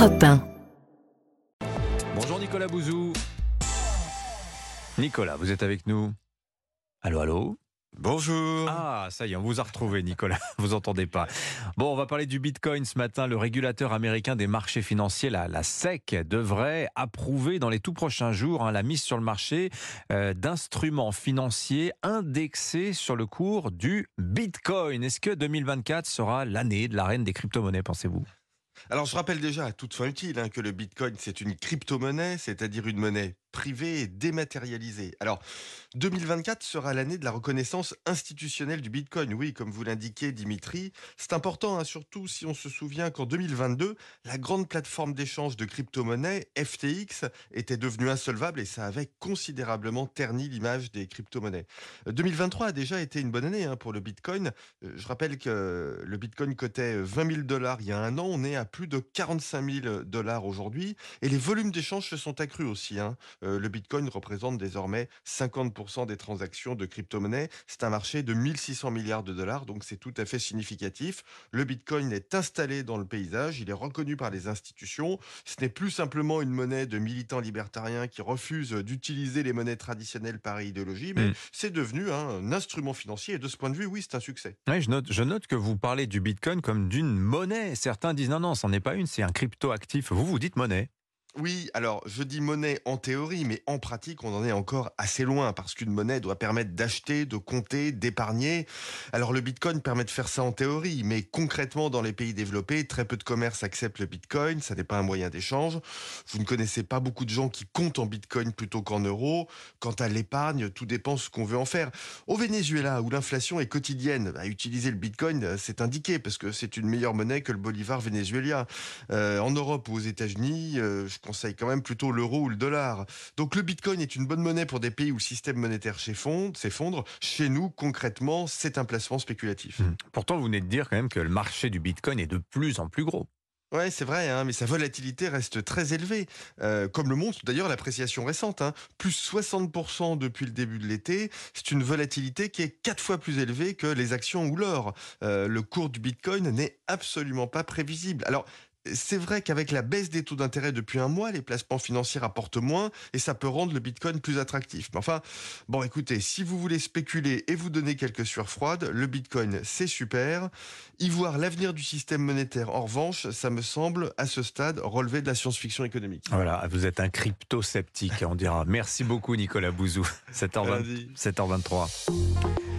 Europe 1. Bonjour Nicolas Bouzou. Nicolas, vous êtes avec nous Allô, allô? Bonjour. Ah, ça y est, on vous a retrouvé, Nicolas. Vous entendez pas. Bon, on va parler du Bitcoin ce matin. Le régulateur américain des marchés financiers, la, la SEC, devrait approuver dans les tout prochains jours hein, la mise sur le marché euh, d'instruments financiers indexés sur le cours du Bitcoin. Est-ce que 2024 sera l'année de la reine des crypto-monnaies, pensez-vous? Alors je rappelle déjà à toute fin utile hein, que le Bitcoin c'est une crypto-monnaie, c'est-à-dire une monnaie privée et dématérialisée. Alors 2024 sera l'année de la reconnaissance institutionnelle du Bitcoin. Oui, comme vous l'indiquez Dimitri, c'est important, hein, surtout si on se souvient qu'en 2022, la grande plateforme d'échange de crypto-monnaies, FTX, était devenue insolvable et ça avait considérablement terni l'image des crypto-monnaies. Euh, 2023 a déjà été une bonne année hein, pour le Bitcoin. Euh, Je rappelle que le Bitcoin cotait 20 000 dollars il y a un an, on est à plus de 45 000 dollars aujourd'hui et les volumes d'échange se sont accrus aussi. hein. Euh, le Bitcoin représente désormais 50% des transactions de crypto-monnaies. C'est un marché de 1600 milliards de dollars, donc c'est tout à fait significatif. Le Bitcoin est installé dans le paysage, il est reconnu par les institutions. Ce n'est plus simplement une monnaie de militants libertariens qui refusent d'utiliser les monnaies traditionnelles par idéologie, mais Mm. c'est devenu un instrument financier et de ce point de vue, oui, c'est un succès. Oui, je note, je note que vous parlez du Bitcoin comme d'une monnaie. Certains disent non, non, c'en est pas une, c'est un crypto-actif. Vous, vous dites monnaie. Oui, alors je dis monnaie en théorie, mais en pratique, on en est encore assez loin parce qu'une monnaie doit permettre d'acheter, de compter, d'épargner. Alors le Bitcoin permet de faire ça en théorie, mais concrètement dans les pays développés, très peu de commerces acceptent le Bitcoin, ça n'est pas un moyen d'échange. Vous ne connaissez pas beaucoup de gens qui comptent en Bitcoin plutôt qu'en euros. Quant à l'épargne, tout dépend ce qu'on veut en faire. Au Venezuela, où l'inflation est quotidienne, bah, utiliser le Bitcoin, euh, c'est indiqué parce que c'est une meilleure monnaie que le bolivar vénézuélien. Euh, en Europe ou aux États-Unis, euh, conseille quand même plutôt l'euro ou le dollar. Donc le Bitcoin est une bonne monnaie pour des pays où le système monétaire s'effondre. Chez nous, concrètement, c'est un placement spéculatif. Pourtant, vous venez de dire quand même que le marché du Bitcoin est de plus en plus gros. Ouais, c'est vrai, hein, mais sa volatilité reste très élevée, euh, comme le montre d'ailleurs l'appréciation récente, hein, plus 60% depuis le début de l'été. C'est une volatilité qui est quatre fois plus élevée que les actions ou l'or. Euh, le cours du Bitcoin n'est absolument pas prévisible. Alors. C'est vrai qu'avec la baisse des taux d'intérêt depuis un mois, les placements financiers rapportent moins et ça peut rendre le Bitcoin plus attractif. Mais enfin, bon, écoutez, si vous voulez spéculer et vous donner quelques sueurs froides, le Bitcoin, c'est super. Y voir l'avenir du système monétaire, en revanche, ça me semble, à ce stade, relever de la science-fiction économique. Voilà, vous êtes un crypto-sceptique, on dira. Merci beaucoup, Nicolas Bouzou. 7h20 Lundi. 7h23.